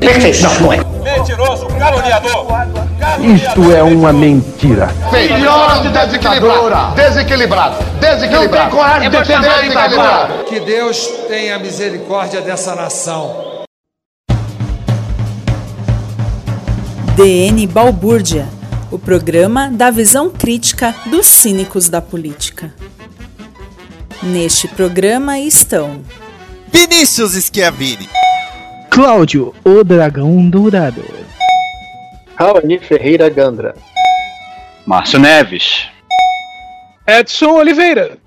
Perfeito. Não, não é. Mentiroso, caluniador. Isto é uma mentira. Filhote desequilibrado. Desequilibrado. Desequilibrado. Não tem coragem de defender desequilibrado. Que Deus tenha misericórdia dessa nação. DN Balbúrdia, o programa da visão crítica dos cínicos da política. Neste programa estão Vinícius Schiavini, Cláudio, o dragão dourado. Raoni Ferreira Gandra. Márcio Neves. Edson Oliveira.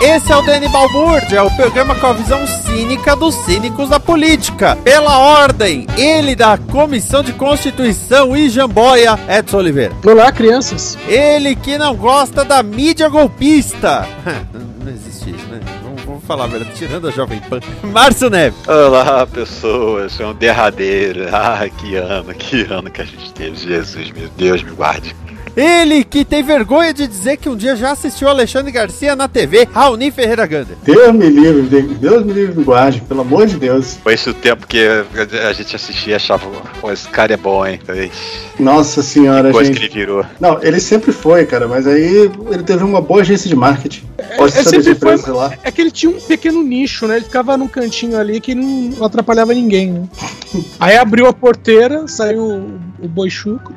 Esse é o Dani Balbúrdia, o programa com a visão cínica dos cínicos da política. Pela ordem, ele da Comissão de Constituição e Jamboia, Edson Oliveira. Olá, crianças. Ele que não gosta da mídia golpista. Não existe isso, né? Falar a verdade, tirando a Jovem Pan. Márcio Neves. Olá, pessoas. É um derradeiro. Ah, que ano, que ano que a gente teve. Jesus, meu Deus, me guarde. Ele que tem vergonha de dizer que um dia já assistiu Alexandre Garcia na TV, Raoni Ferreira Gander. Deus me livre, Deus me livre me guarde, pelo amor de Deus. Foi esse o tempo que a gente assistia e achava, pô, esse cara é bom, hein? Nossa senhora, que coisa gente. que ele virou. Não, ele sempre foi, cara, mas aí ele teve uma boa agência de marketing. Pode É, saber sempre foi- lá. é que ele tinha um pequeno nicho, né? Ele ficava num cantinho ali que não, atrapalhava ninguém, né? Aí abriu a porteira, saiu o, o boi chuco.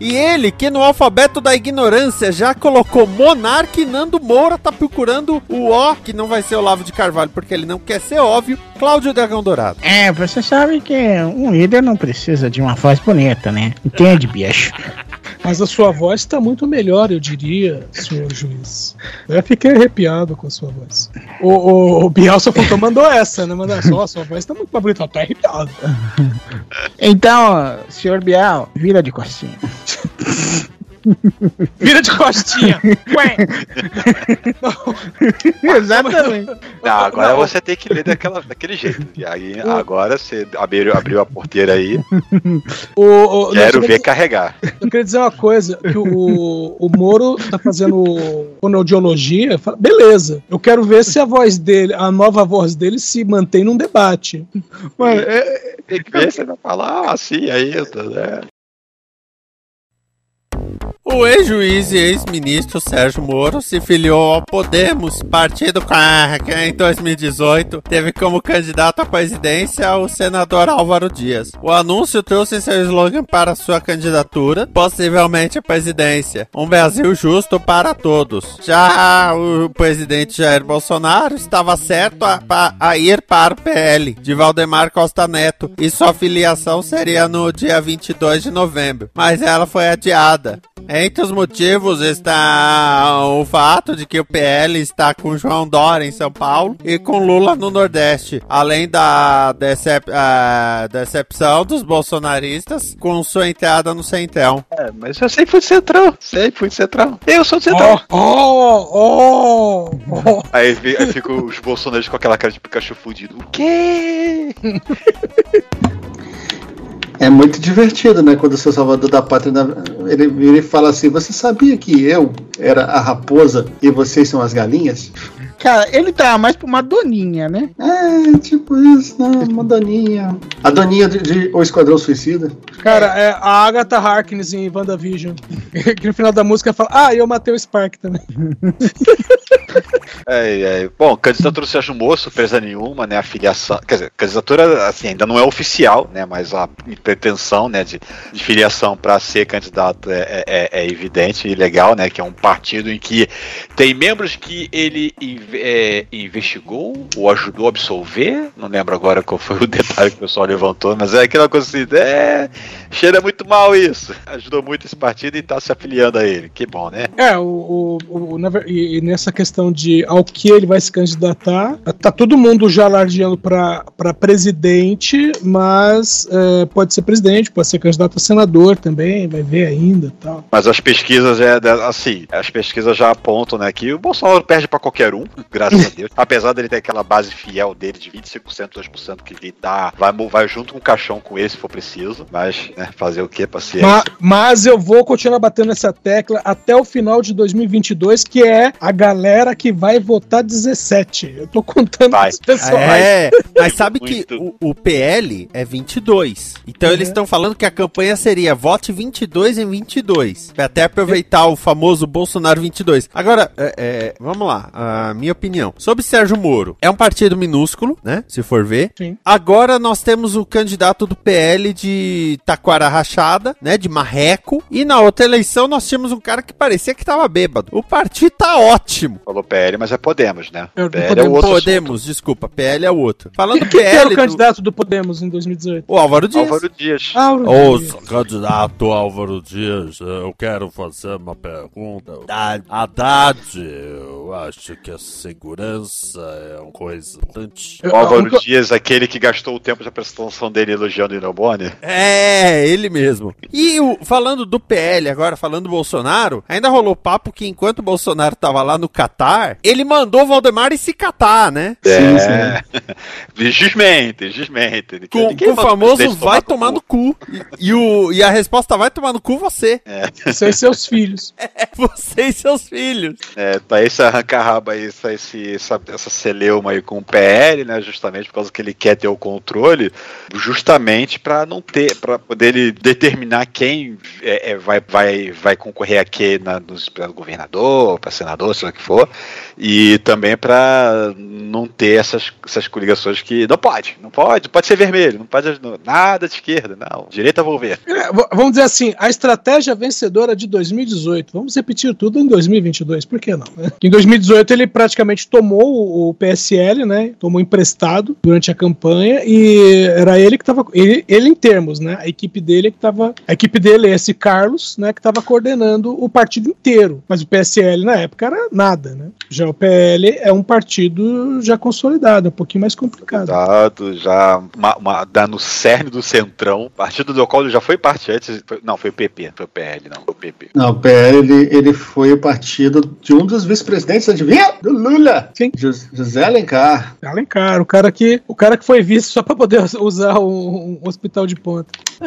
E ele que no alfabeto da ignorância já colocou Monarque e Nando Moura tá procurando o O, que não vai ser Olavo de Carvalho porque ele não quer ser óbvio, Cláudio Dragão Dourado. É, você sabe que um líder não precisa de uma voz bonita, né? Entende, bicho? Mas a sua voz tá muito melhor, eu diria, senhor juiz. Eu fiquei arrepiado com a sua voz. O, o, o Bielsa Fontoura mandou essa, né? Mandou só, a sua voz tá muito bonita, eu tô arrepiado. Então, senhor Bial, vira de costinha. Vira de costinha. Ué. Exatamente. Não, agora você tem que ler daquela, daquele jeito. E aí, agora você abriu, abriu a porteira aí. O, o, Quero não, ver carregar. Eu queria dizer uma coisa, que o, o Moro tá fazendo fonoaudiologia, fala, beleza, eu quero ver se a voz dele, a nova voz dele se mantém num debate. Mano, é, tem que ver se ele vai falar assim ainda, né? O ex-juiz e ex-ministro Sérgio Moro se filiou ao Podemos, partido que em 2018 teve como candidato à presidência o senador Álvaro Dias. O anúncio trouxe seu slogan para sua candidatura, possivelmente à presidência: Um Brasil justo para todos. Já o presidente Jair Bolsonaro estava certo a, a ir para o PL de Valdemar Costa Neto e sua filiação seria no dia 22 de novembro, mas ela foi adiada. Entre os motivos está o fato de que o PL está com João Dória em São Paulo e com Lula no Nordeste, além da decep- ah, decepção dos bolsonaristas com sua entrada no Centrão. É, mas eu sempre fui de centrão, sempre fui de centrão. Eu sou de centrão. Oh, oh, oh. Aí, vi- aí fica os bolsonaristas com aquela cara de Pikachu fudido. O quê? É muito divertido, né? Quando o seu salvador da pátria ele vira e fala assim: Você sabia que eu era a raposa e vocês são as galinhas? Cara, ele tá mais pra uma doninha, né? É, tipo isso, né? Uma doninha. A doninha de, de O Esquadrão Suicida. Cara, é a Agatha Harkness em WandaVision. que no final da música fala, ah, eu matei o Spark também. É, é. Bom, candidatura do Sérgio Moro, surpresa nenhuma, né? A filiação. Quer dizer, candidatura, assim, ainda não é oficial, né? Mas a pretensão, né, de, de filiação para ser candidato é, é, é, evidente e legal, né? Que é um partido em que tem membros que ele é, investigou ou ajudou a absolver. Não lembro agora qual foi o detalhe que o pessoal levantou, mas é aquela coisa assim, é. Cheira muito mal isso. Ajudou muito esse partido e tá se afiliando a ele. Que bom, né? É, o, o, o e nessa questão de ao que ele vai se candidatar. Tá todo mundo já alardeando para presidente, mas é, pode ser presidente, pode ser candidato a senador também, vai ver ainda tal. Mas as pesquisas é assim, as pesquisas já apontam, né, que o Bolsonaro perde para qualquer um, graças a Deus. Apesar dele ter aquela base fiel dele de 25%, 2% que ele dá, vai, vai junto com o caixão com esse se for preciso, mas né, fazer o que, paciência. Mas, mas eu vou continuar batendo essa tecla até o final de 2022, que é a galera que vai votar 17. Eu tô contando Vai. os pessoal. É, mas sabe que o, o PL é 22. Então Uhum. eles estão falando que a campanha seria vote 22 em 22. Pra até aproveitar o famoso Bolsonaro 22. Agora, é, é, vamos lá, a minha opinião. Sobre Sérgio Moro, é um partido minúsculo, né? Se for ver. Sim. Agora nós temos o candidato do PL de Taquara Rachada, né? De Marreco. E na outra eleição nós tínhamos um cara que parecia que tava bêbado. O partido tá ótimo. Falou PL, mas é Podemos, né? É, PL é o Podemos. outro. Podemos, desculpa, PL é o outro. Falando Quem que era PL. o candidato do Podemos em 2018? O Álvaro Dias. Álvaro Dias. Álvaro Ô, Dias. candidato Álvaro Dias, eu quero fazer uma pergunta. Haddad, eu acho que a segurança é uma coisa importante. O Álvaro Dias, aquele que gastou o tempo de apresentação dele elogiando o Inobone. É, ele mesmo. E o- falando do PL agora, falando do Bolsonaro, ainda rolou papo que enquanto o Bolsonaro tava lá no Catar, ele mandou o Valdemar se catar, né? É. Desmente, desmente. Com, com o famoso vai tomar no cu. E, e o, e a resposta vai tomar no cu você. Você e seus filhos. É você e seus filhos. É, tá esse aí, essa, esse, essa, essa celeuma aí com o PL, né? Justamente por causa que ele quer ter o controle, justamente para não ter, para poder ele determinar quem é, é, vai, vai, vai concorrer aqui na, nos, para governador, para senador, seja o que for, e também para não ter essas, essas coligações que não pode, não pode, pode ser vermelho, não pode nada de esquerda, não, direita vou ver. É, vamos dizer assim, a estratégia vencedora de 2018. Vamos repetir tudo em 2022, por que não? né? Em 2018 ele praticamente tomou o- PSL, né? Tomou emprestado durante a campanha e era ele que estava ele, ele em termos, né? A equipe dele que estava, a equipe dele esse Carlos, né, que estava coordenando o partido inteiro. Mas o PSL na época era nada, né? Já o PL é um partido já consolidado, é um pouquinho mais complicado. Dado já uma, uma- dá no cerne do centrão, partido do qual ele já foi parte antes, foi- não, foi o PP, foi o PL, não, foi o PP. Não, o PL ele, ele foi o partido de um dos vice-presidentes, adivinha? Do Lula. Sim. Jos- José Alencar. Alencar, o cara que, o cara que foi visto só para poder usar um, um hospital de ponta.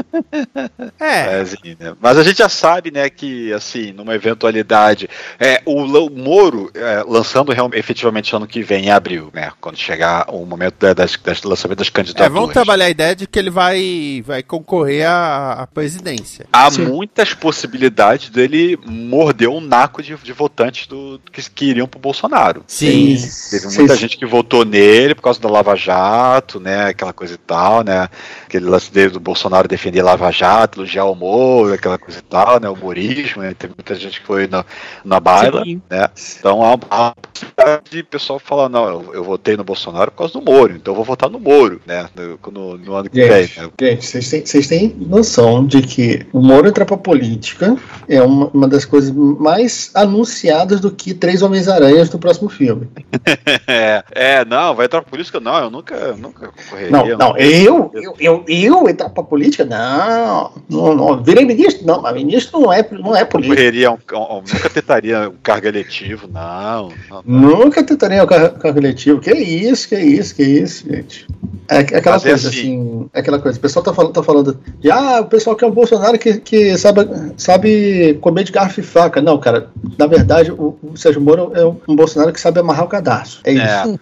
É. assim, né? Mas a gente já sabe, né, que assim, numa eventualidade, é, o, Moro é, lançando real- efetivamente ano que vem, em abril, né, quando chegar o momento da- das, das lançamento das É, candidaturas. vamos trabalhar a ideia de que ele vai, vai concorrer à, à presidência. Há muitas possibilidades dele morder um naco de, de votantes do, que, que iriam pro Bolsonaro. Sim. Teve muita Sim. gente que votou nele por causa da Lava Jato, né? Aquela coisa e tal, né? Aquele lance dele do Bolsonaro defender Lava Jato, elogiar o Moro, aquela coisa e tal, né? O humorismo, né? Teve muita gente que foi na, na baila, Sim. né? Então há uma possibilidade de pessoal falar, não, eu, eu votei no Bolsonaro por causa do Moro, então eu vou votar no Moro, né? No, no- no ano que vem. Gente, né? gente, vocês têm, têm noção de que o Moro entrar pra política é uma, uma das coisas mais anunciadas do que Três Homens-Aranhas do próximo filme. É, é, não, vai entrar pra política? Não, eu nunca, nunca concorreria. Não, não, eu, eu, eu, eu entrar pra política? Não, não, não. Virei ministro? Não, mas ministro não é, não é político. Concorreria, a um, um- nunca tentaria um cargo eletivo, não. não, não. Nunca tentaria o carro, cargo eletivo. Que isso, que isso, que isso, gente. É, é aquela Mas é coisa assim. assim, é aquela coisa. O pessoal tá falando, tá falando de ah, o pessoal quer um Bolsonaro que, que sabe, sabe comer de garfo e faca. Não, cara, na verdade, o, o Sérgio Moro é um Bolsonaro que sabe amarrar o cadastro. É isso.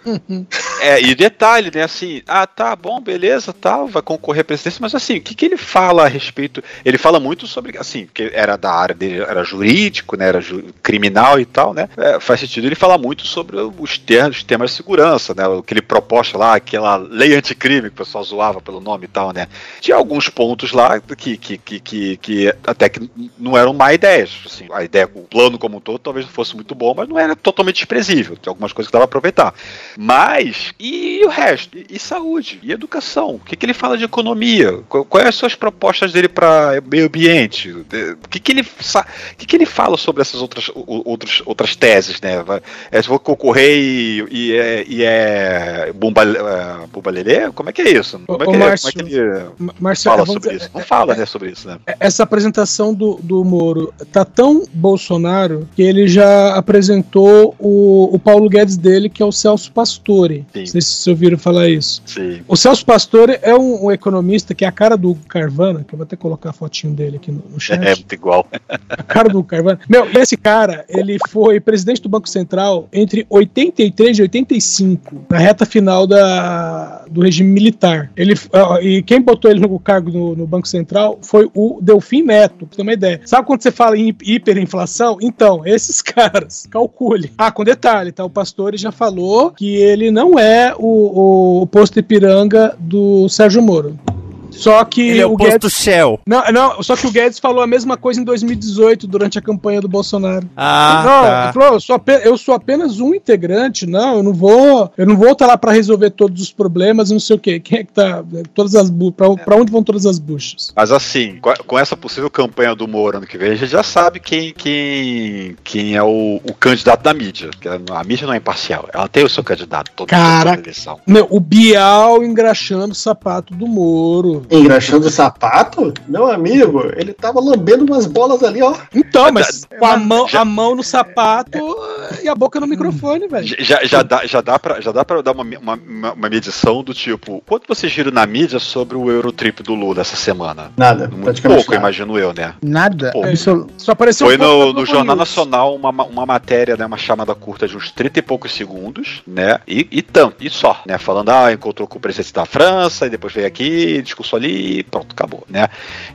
É, e detalhe, né, assim, ah, tá bom, beleza, tal, vai concorrer à presidência, mas assim, o que, que ele fala a respeito? Ele fala muito sobre, assim, porque era da área dele, era jurídico, né, era ju criminal e tal, né, é, faz sentido ele falar muito sobre os termos, temas de segurança, né, o que ele proposta lá, aquela lei anticrime que o pessoal zoava pelo nome e tal, né, tinha alguns pontos lá que, que, que, que, que até que não eram má ideias, assim, a ideia, o plano como um todo talvez não fosse muito bom, mas não era totalmente desprezível, tinha algumas coisas que dava pra aproveitar. Mas, e o resto? E, e saúde? E educação? O que, que ele fala de economia? Qu- Quais são as propostas dele para meio ambiente? O que, que, ele, que, que ele fala sobre essas outras, outras, outras teses, né? É, se vou concorrer e, e é, e é bumba, é, bumba lelê? Como é que é isso? Como é Ô, que, Márcio, como é que ele Marcelo, fala vamos sobre dizer, isso? Não fala, né, sobre isso, né? Essa apresentação do, do Moro tá tão Bolsonaro que ele já apresentou o, o Paulo Guedes dele, que é o Celso Pastore. Sim. Não sei se vocês ouviram falar isso. Sim. O Celso Pastore é um, um economista que é a cara do Carvana, que eu vou até colocar a fotinho dele aqui no, no chat. É muito igual. A cara do Carvana. Meu, esse cara, ele foi presidente do Banco Central entre 83 e 85, na reta final da, do regime militar. Ele, e quem botou ele no cargo no, no Banco Central foi o Delfim Neto, pra ter uma ideia. Sabe quando você fala em hiperinflação? Então, esses caras, calcule. Ah, com detalhe, tá? O Pastore já falou que ele não é o, o posto Ipiranga do Sérgio Moro. Só que Ele é o posto Guedes... Shell. Não, não, só que o Guedes falou a mesma coisa em 2018, durante a campanha do Bolsonaro. Ah, não, tá. ele falou, eu sou, ape- eu sou apenas um integrante, não, eu não vou, eu não vou estar lá para resolver todos os problemas, e não sei o quê. Quem é que tá, todas as pra onde vão todas as buchas? Mas assim, com essa possível campanha do Moro ano que vem, a gente já sabe quem, quem, quem é o, o candidato da mídia. Que a, mídia não é imparcial, ela tem o seu candidato todo toda eleição. Meu, o Bial engraxando o sapato do Moro. Engraxando o sapato? Meu amigo, ele tava lambendo umas bolas ali, ó. Então, mas com a mão, a mão no sapato e a boca no microfone, velho. Já, já, dá, já, dá pra, já dá pra dar uma, uma, uma- medição do tipo, quanto você gira na mídia sobre o Eurotrip do Lula essa semana? Nada, Muito pouco, nada. imagino eu, né? Nada. Pô. Absol- Só apareceu Foi um pouco no, no Jornal News. Nacional uma, ma- uma matéria, né, uma chamada curta de uns 30 e poucos segundos, né? E, e tanto, e só, né? Falando, ah, encontrou com o presidente da França, e depois veio aqui, discursou ali, e pronto, acabou, né?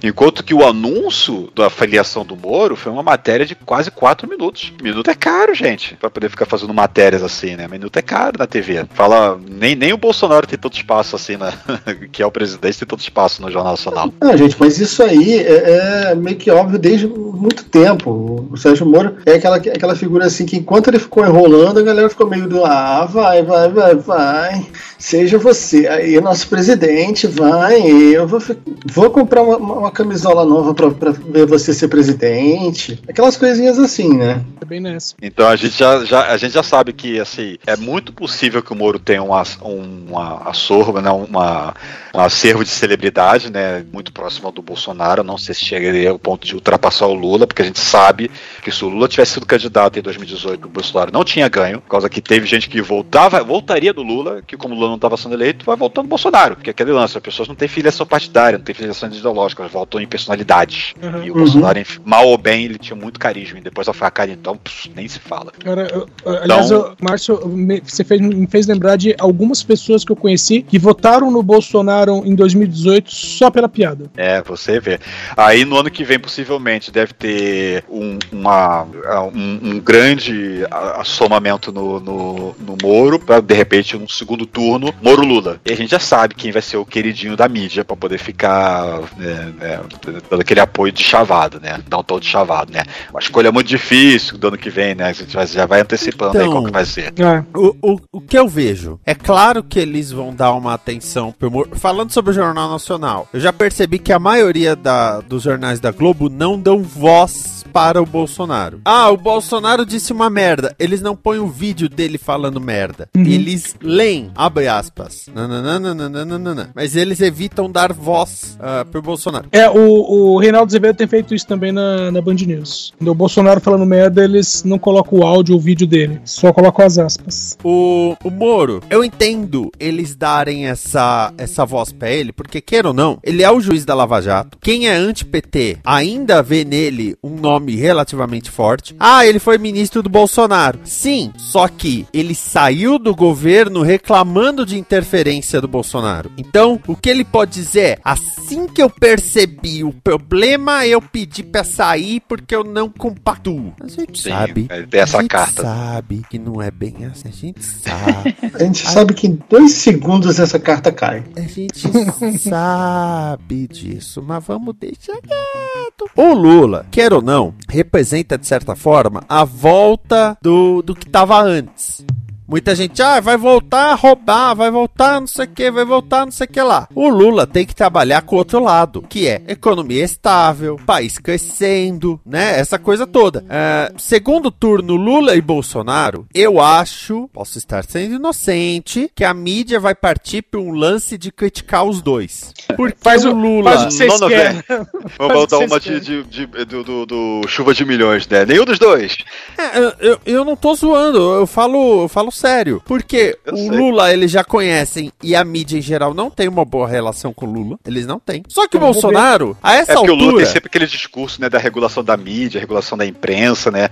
Enquanto que o anúncio da filiação do Moro foi uma matéria de quase 4 minutos. Minuto é caro, gente, pra poder ficar fazendo matérias assim, né? Minuto é caro na TV. Fala, nem, nem o Bolsonaro tem tanto espaço assim, né? que é o presidente, tem tanto espaço no Jornal Nacional. Não, gente, mas isso aí é, é meio que óbvio desde muito tempo. O Sérgio Moro é aquela, aquela figura assim que enquanto ele ficou enrolando, a galera ficou meio do ah, vai, vai, vai, vai. Seja você aí, nosso presidente, vai. Eu vou, vou comprar uma, uma camisola nova pra, pra ver você ser presidente. Aquelas coisinhas assim, né? É bem nessa. Então a gente já, já- a gente já sabe que assim, é muito possível que o Moro tenha uma, uma assorba, né, uma, um acervo de celebridade, né, muito próximo ao do Bolsonaro. Não sei se chegaria ao ponto de ultrapassar o Lula, porque a gente sabe que se o Lula tivesse sido candidato em 2018, o Bolsonaro não tinha ganho, por causa que teve gente que voltava, voltaria do Lula, que como o Lula não estava sendo eleito, vai voltando do Bolsonaro, porque é aquele lance, as pessoas não têm filiação partidária, não têm filiação ideológica, elas voltam em personalidades. Uhum. E o Bolsonaro, mal ou bem, ele tinha muito carisma, e depois da facada, então, pss, nem se fala. Cara, eu- aliás, Então- eu- Márcio, você fez, me fez lembrar de algumas pessoas que eu conheci que votaram no Bolsonaro em 2018 só pela piada. É, você vê. Aí no ano que vem, possivelmente, deve ter um, uma, um, um grande a- assomamento no, no, no Moro, pra de repente, um segundo turno, Moro-Lula. E a gente já sabe quem vai ser o queridinho da mídia pra poder ficar né, né, dando aquele apoio de chavado, né? Dar um tom de chavado, né? Uma escolha muito difícil do ano que vem, né? A gente vai- já vai antecipando aí Então, qual que vai ser. O, o, o que eu vejo? É claro que eles vão dar uma atenção pro Moro. Falando sobre o Jornal Nacional, eu já percebi que a maioria da- dos jornais da Globo não dão voz para o Bolsonaro. Ah, o Bolsonaro disse uma merda. Eles não põem o vídeo dele falando merda. Eles leem, abre aspas. Nananana, Mas eles evitam dar voz uh, pro Bolsonaro. É, o, o Reinaldo Azevedo tem feito isso também na, na Band News. Quando o Bolsonaro falando merda, eles não colocam o áudio ou o vídeo dele, só colocam as aspas. O, o Moro, eu entendo eles darem essa, essa voz pra ele, porque queira ou não, ele é o juiz da Lava Jato. Quem é anti-PT ainda vê nele um nome relativamente forte. Ah, ele foi ministro do Bolsonaro. Sim, só que ele saiu do governo reclamando de interferência do Bolsonaro. Então, o que ele pode dizer é: assim que eu percebi o problema, eu pedi pra sair porque eu não compactuo. A gente Sim, sabe. é, essa a gente carta. sabe que não é bem assim. A gente sabe. A gente sabe que em dois segundos essa carta cai. A gente sabe disso, mas vamos deixar quieto. O Lula, quer ou não, representa de certa forma a volta do, do que tava antes. Muita gente, ah, vai voltar a roubar, vai voltar não sei o que, vai voltar não sei o que lá. O Lula tem que trabalhar com o outro lado, que é economia estável, país crescendo, né? Essa coisa toda. É, segundo turno, Lula e Bolsonaro, eu acho, posso estar sendo inocente, que a mídia vai partir para um lance de criticar os dois. Porque Faz o o- Lula. faz o que vocês Não, não, querem. o botar uma de, de- de- do, do- do chuva de milhões, né? Nenhum dos dois. É, eu, eu, eu não tô zoando, eu falo, eu falo sério. Porque Eu o sei. Lula eles já conhecem e a mídia em geral não tem uma boa relação com o Lula. Eles não têm. Só que o Bolsonaro, a essa É porque o Lula altura. tem sempre aquele discurso, né, da regulação da mídia, regulação da imprensa, né?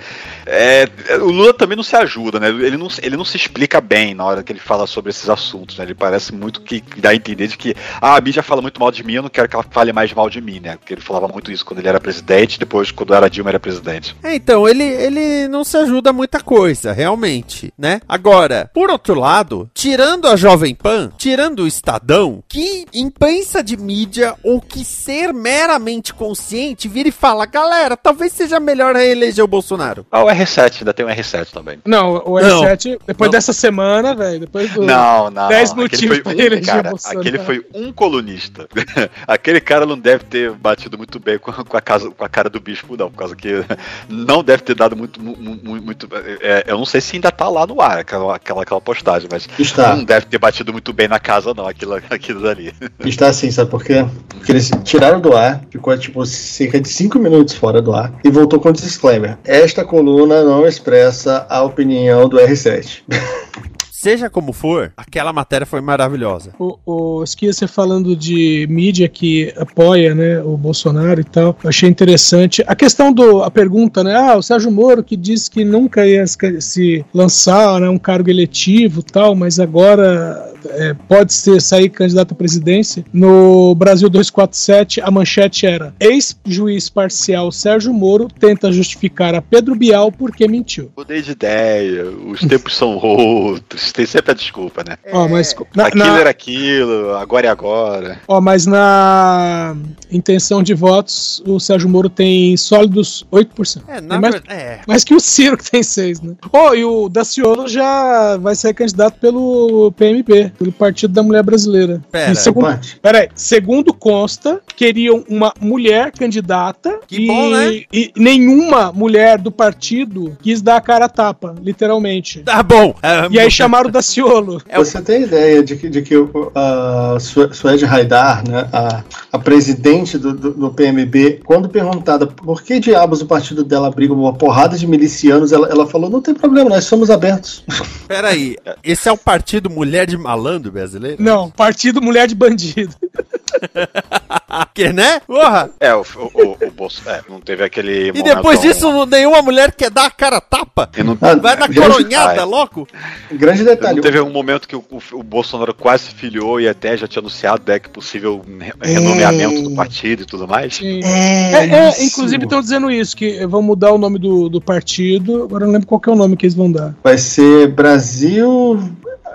É, o Lula também não se ajuda, né? Ele não, ele não se explica bem na hora que ele fala sobre esses assuntos, né? Ele parece muito que que dá a entender de que ah, a mídia fala muito mal de mim, eu não quero que ela fale mais mal de mim, né? Porque ele falava muito isso quando ele era presidente, depois quando era Dilma era presidente. É, então, ele, ele não se ajuda muita coisa, realmente, né? Agora, por outro lado, tirando a Jovem Pan, tirando o Estadão, que imprensa de mídia ou que ser meramente consciente vira e fala, galera, talvez seja melhor reeleger o Bolsonaro. Ah, o R7, ainda tem o R7 também. Não, o Não. R7, depois Não. dessa semana, velho, depois do. Não, não. 10 não. Aquele motivos foi pra um eleger cara, o Bolsonaro. Aquele foi um colunista. aquele cara não deve ter batido muito bem com a, com a casa, com a cara do bispo, não, por causa que não deve ter dado muito. mu- mu- muito é, eu não sei se ainda tá lá no ar aquela, aquela, aquela postagem, mas Está. não deve ter batido muito bem na casa, não, aquilo, aquilo dali. Está assim, sabe por quê? Porque eles tiraram do ar, ficou tipo cerca de 5 minutos fora do ar e voltou com disclaimer. Esta coluna não expressa a opinião do R7. Seja como for, aquela matéria foi maravilhosa. O, o Esquia, você falando de mídia que apoia né, o Bolsonaro e tal, eu achei interessante. A questão do. A pergunta, né? Ah, o Sérgio Moro que disse que nunca ia se- lançar né, um cargo eletivo e tal, mas agora é, pode ser sair candidato à presidência. No Brasil 247, a manchete era: ex-juiz parcial Sérgio Moro tenta justificar a Pedro Bial porque mentiu. Mudei de ideia, os tempos são outros, tem sempre a desculpa, né? Ó, mas na- aquilo na- era aquilo, agora é agora. Ó, mas na intenção de votos, o Sérgio Moro tem sólidos 8%. É, na mais, verdade. É. mais que o Ciro, que tem 6, né? Ó, e o Daciolo já vai ser candidato pelo Pelo Partido da Mulher Brasileira. Pera, E segundo, peraí, segundo consta, queriam uma mulher candidata Que e, bom, né? e nenhuma mulher do partido quis dar a cara a tapa, literalmente. Tá bom. é, E aí chamaram o Daciolo. Você tem ideia de que, de que o- a Su- Suede Haidar, né, a, a presidente do, do, do PMB, quando perguntada por que diabos o partido dela abriga uma porrada de milicianos, ela, ela falou: não tem problema, nós somos abertos. Peraí, esse é o partido Mulher de Malandro brasileiro? Não, Partido Mulher de Bandido. Que, né? Porra! É, o, o, o, Bolso, é, não teve aquele. E depois disso, nenhuma mulher quer dar a cara a tapa? Não, Ah, Vai na já- coronhada, Ah, é. louco? Grande não detalhe. teve um momento que o, o- o Bolsonaro quase se filiou e até já tinha anunciado né, que possível re- renomeamento do partido e tudo mais. É, É, é, isso. inclusive estão dizendo isso, que vão mudar o nome do, do partido. Agora eu não lembro qual que é o nome que eles vão dar. Vai ser Brasil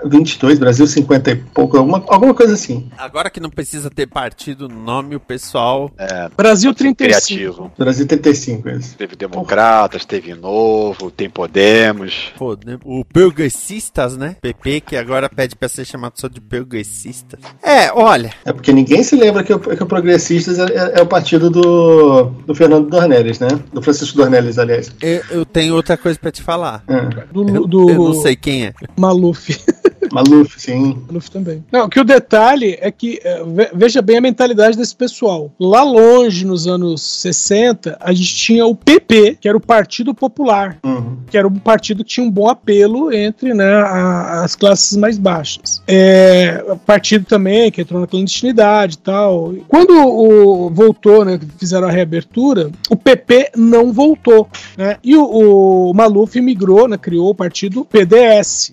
22, Brasil 50 e pouco, alguma, alguma coisa assim. Agora que não precisa ter partido no nome, o pessoal. É, Brasil pode ser 35. criativo. Brasil 35, esse. Teve Democratas, teve Novo, tem Podemos. Pô? O Progressistas, né? PP, que agora pede pra ser chamado só de Progressistas. É, olha. É porque ninguém se lembra que o, que o Progressistas é, é- é o partido do, do Fernando Dornelles, né? Do Francisco Dornelles, aliás. Eu, eu tenho outra coisa pra te falar. É. Do, Eu, do eu não sei quem é. Maluf. Maluf, sim. Maluf também. Não, que o detalhe é que, é, veja bem a mentalidade desse pessoal. Lá longe, nos anos 60, a gente tinha o PP, que era o Partido Popular, uhum. que era um partido que tinha um bom apelo entre né, a, as classes mais baixas. É, partido também que entrou na clandestinidade e tal. Quando o, voltou, né, fizeram a reabertura, o PP não voltou. Né, e o, o Maluf migrou, né, criou o partido PDS.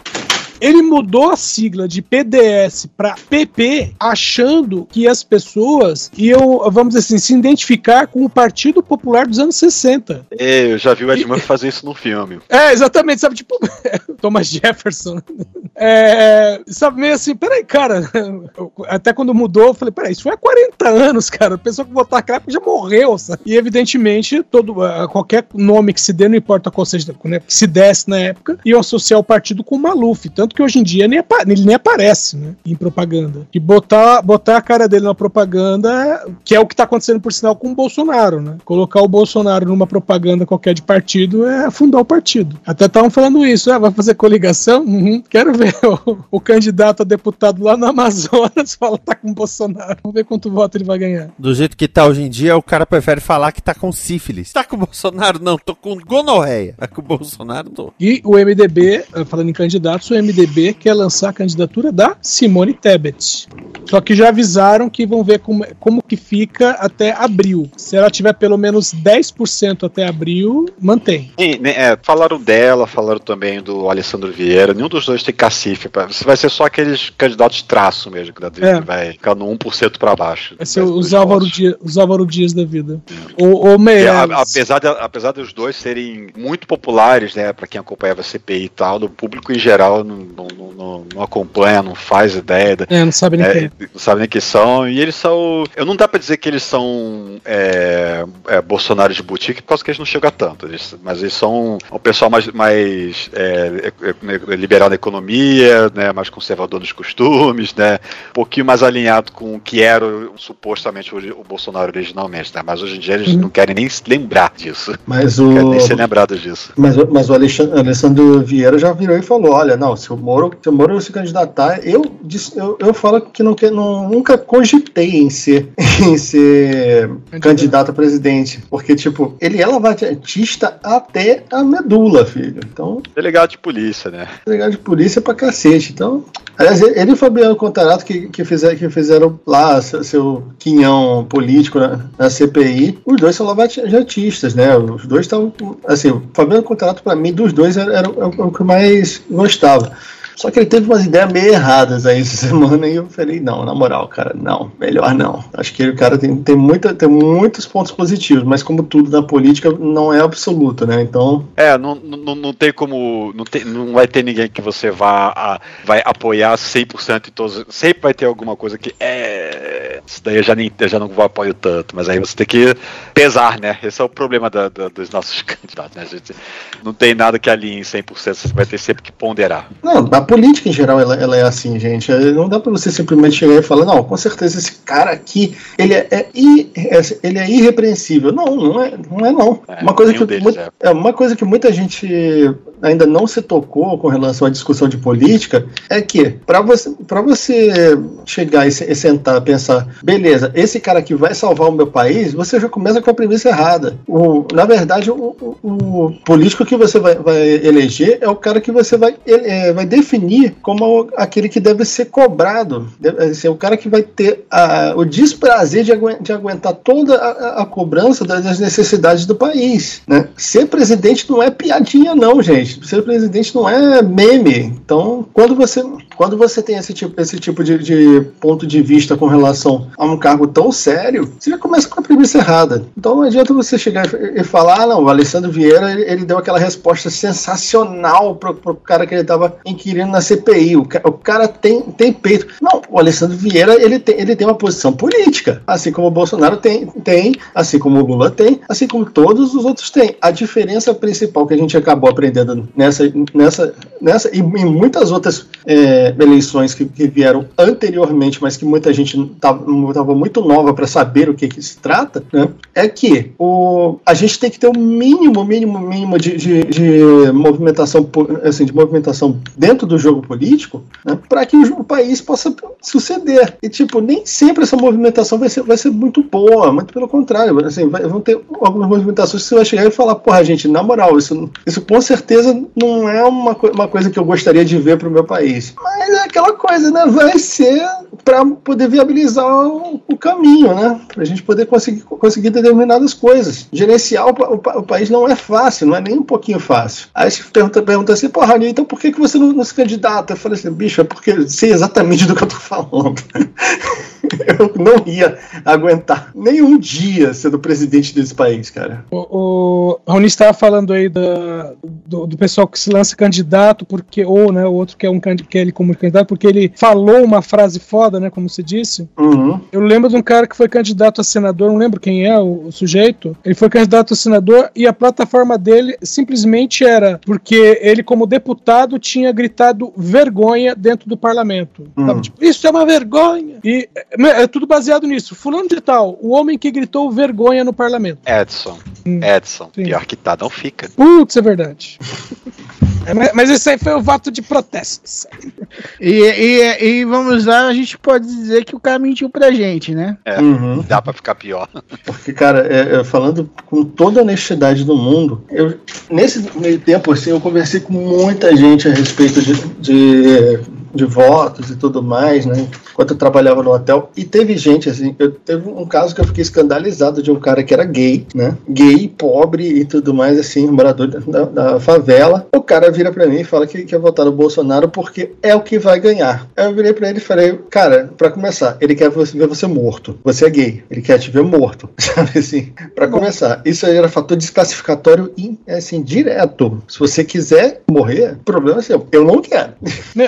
Ele mudou a sigla de PDS para PP, achando que as pessoas iam, vamos dizer assim, se identificar com o Partido Popular dos anos 60. É, eu já vi o Ed Murphy fazer isso no filme. É, exatamente, sabe, tipo, Thomas Jefferson. É, sabe, meio assim, peraí, cara, até quando mudou, eu falei, peraí, isso foi há 40 anos, cara, a pessoa que votar aquela já morreu, sabe? E evidentemente, todo, qualquer nome que se dê, não importa qual seja, né, que se desse na época, iam associar o partido com o Maluf, tanto que hoje em dia nem ele nem aparece né, em propaganda. E botar, botar a cara dele na propaganda, que é o que está acontecendo, por sinal, com o Bolsonaro. Né? Colocar o Bolsonaro numa propaganda qualquer de partido é afundar o partido. Até estavam falando isso, ah, vai fazer coligação? Uhum. Quero ver o, o, candidato a deputado lá no Amazonas fala que tá com o Bolsonaro. Vamos ver quanto voto ele vai ganhar. Do jeito que tá hoje em dia, o cara prefere falar que tá com sífilis. Tá com o Bolsonaro? Não, tô com gonorreia. Tá com o Bolsonaro, tô. E o MDB, falando em candidatos, o MDB MDB quer lançar a candidatura da Simone Tebet. Só que já avisaram que vão ver como, como que fica até abril. Se ela tiver pelo menos 10% até abril, mantém. E, né, é, falaram dela, falaram também do Alessandro Vieira. Nenhum dos dois tem cacife. Você vai ser só aqueles candidatos traço mesmo, que é. vai ficar no 1% para baixo. Vai ser os Álvaro, Dias, os Álvaro Dias da vida. É. Ou, ou Meirelles. apesar, de, apesar dos dois serem muito populares, né, para quem acompanhava a CPI e tal, no público em geral não, não, não, não acompanha, não faz ideia. É, não sabe nem é, quem. Não sabe nem quem são. E eles são. Eu não dá pra dizer que eles são é, é, Bolsonaro de boutique, por causa que eles não chegam a tanto. Eles, mas eles são um pessoal mais, mais é, é, liberal na economia, né, mais conservador nos costumes, né, um pouquinho mais alinhado com o que era supostamente o, o Bolsonaro originalmente. Né, mas hoje em dia eles uhum. não querem nem se lembrar disso. Mas o... Não querem nem ser lembrados disso. Mas, mas o Alexandre, Alessandro Vieira já virou e falou: olha, não, se o Moro, se o Moro se candidatar, eu, eu, eu falo que não, que não, nunca cogitei em ser, em ser candidato a presidente. Porque, tipo, ele é lavajatista até a medula, filho. Então. Delegado de polícia, né? Delegado de polícia pra cacete. Então. Aliás, ele e o Fabiano Contarato que, que, fizeram, que fizeram lá seu, seu quinhão político na, na, CPI, os dois são lavajatistas, né? Os dois estão. Assim, o Fabiano Contarato, para mim, dos dois era, era, era o que eu mais gostava. Só que ele teve umas ideias meio erradas aí essa semana e eu falei, não, na moral, cara, não, melhor não. Acho que o cara tem, tem, muita, tem muitos pontos positivos, mas como tudo na política não é absoluto, né? Então. É, não, não, não tem como. Não, tem, não vai ter ninguém que você vá a, vai apoiar 100% em todos. Sempre vai ter alguma coisa que é. Isso daí eu já, nem, eu já não vou apoio tanto, mas aí você tem que pesar, né? Esse é o problema da, da, dos nossos candidatos, né? A gente não tem nada que alinhe 100%, você vai ter sempre que ponderar. Não, a política em geral ela, ela é assim, gente. É, não dá para você simplesmente chegar e falar, não, com certeza esse cara aqui ele é, é, é ele é irrepreensível. Não, não é, não é não. É, uma coisa que deles, é. é uma coisa que muita gente ainda não se tocou com relação à discussão de política é que para você você chegar e, e sentar pensar, beleza, esse cara aqui vai salvar o meu país, você já começa com a premissa errada. O, na verdade, o, o, o político que você vai, vai, eleger é o cara que você vai, é, vai definir como aquele que deve ser cobrado. Deve ser o cara que vai ter a, o desprazer de, agu de aguentar toda a, a, cobrança das necessidades do país. Né? Ser presidente não é piadinha, não, gente. Ser presidente não é meme. Então, quando você, quando você tem esse tipo, esse tipo de, de ponto de vista com relação a um cargo tão sério, você já começa com a premissa errada. Então não adianta você chegar e falar, ah, não, o Alessandro Vieira ele, ele deu aquela resposta sensacional pro, pro cara que ele estava inquirindo na CPI. O, o, cara tem, tem peito. Não, o Alessandro Vieira ele tem, ele tem uma posição política, assim como o Bolsonaro tem, tem, assim como o Lula tem, assim como todos os outros têm. A diferença principal que a gente acabou aprendendo nessa, nessa, nessa e em muitas outras é, eleições que, que, vieram anteriormente, mas que muita gente estava muito nova para saber o que, que se trata, né, é que o, a gente tem que ter o um mínimo, mínimo, mínimo de, de, de, movimentação, assim, de movimentação dentro do jogo político, né, para que o, o, país possa suceder. E tipo, nem sempre essa movimentação vai ser, vai ser muito boa, muito pelo contrário, assim, vai, vão ter algumas movimentações que você vai chegar e falar, porra, gente, na moral, isso, isso com certeza não é uma, uma coisa que eu gostaria de ver para o meu país. Mas é aquela coisa, né? Vai ser para poder viabilizar o, o, caminho, né? Para a gente poder conseguir, conseguir determinadas coisas. Gerenciar o, o, o, país não é fácil, não é nem um pouquinho fácil. Aí você pergunta, pergunta assim, porra, então por que, que você não, não se candidata? Eu falei assim, bicho, é porque sei exatamente do que eu tô falando. eu não ia aguentar nem um dia sendo presidente desse país, cara. O, o Rony estava falando aí da, do, do, pessoal que se lança candidato porque, ou né, o outro que é um que é ele como candidato porque ele falou uma frase foda, né, como você disse. Uhum. Eu lembro de um cara que foi candidato a senador, não lembro quem é o, o sujeito. Ele foi candidato a senador e a plataforma dele simplesmente era porque ele como deputado tinha gritado vergonha dentro do parlamento. Uhum. Tipo, isso é uma vergonha. E é tudo baseado nisso. Fulano de tal, o homem que gritou vergonha no parlamento. Edson. Hum. Edson. Sim. Pior que tá, não fica. Putz, é verdade. É, mas esse aí foi o voto de protestos. E, e, e, vamos lá, a gente pode dizer que o cara mentiu pra gente, né? É, uhum. dá pra ficar pior. Porque, cara, é, é, falando com toda a honestidade do mundo, eu, nesse meio tempo, assim, eu conversei com muita gente a respeito de, de de votos e tudo mais, né? Enquanto eu trabalhava no hotel. E teve gente, assim, eu, teve um caso que eu fiquei escandalizado de um cara que era gay, né? Gay, pobre e tudo mais, assim, morador da, da favela. O cara vira para mim e fala que quer votar no Bolsonaro porque é o que vai ganhar. Aí eu virei pra ele e falei, cara, para começar, ele quer ver você morto. Você é gay, ele quer te ver morto. Sabe assim? Pra começar, isso aí era fator desclassificatório, assim, direto. Se você quiser morrer, problema é seu. Eu não quero.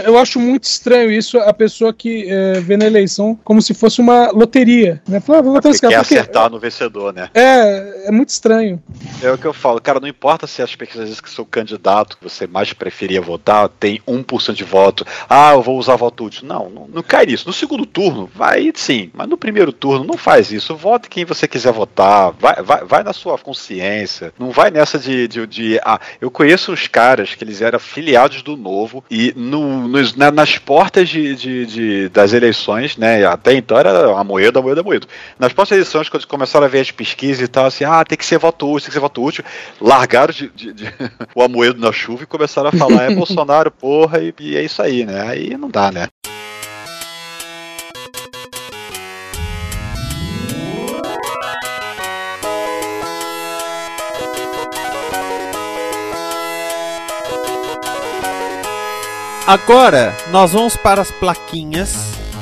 Eu acho muito muito estranho isso, a pessoa que é, vê na eleição como se fosse uma loteria. Né? Fala, ah, vou votar quer porque... acertar no vencedor, né? É, é muito estranho. É o que eu falo, cara, não importa se as pesquisas que seu candidato que você mais preferia votar tem 1% de voto. Ah, eu vou usar voto útil. Não, não, não cai nisso. No segundo turno, vai sim, mas no primeiro turno não faz isso. Vote quem você quiser votar, vai, vai, vai na sua consciência. Não vai nessa de, de, de ah, eu conheço os caras que eles eram filiados do novo e no, no na, na nas portas de, de, de, das eleições, né? Até então era a moeda, a moeda, a moeda. Nas das eleições, quando começaram a ver as pesquisas e tal, assim, ah, tem que ser voto útil, tem que ser voto útil, largaram de o amoedo na chuva e começaram a falar, é Bolsonaro, porra, e, e é isso aí, né? Aí não dá, né? Agora nós vamos para as plaquinhas.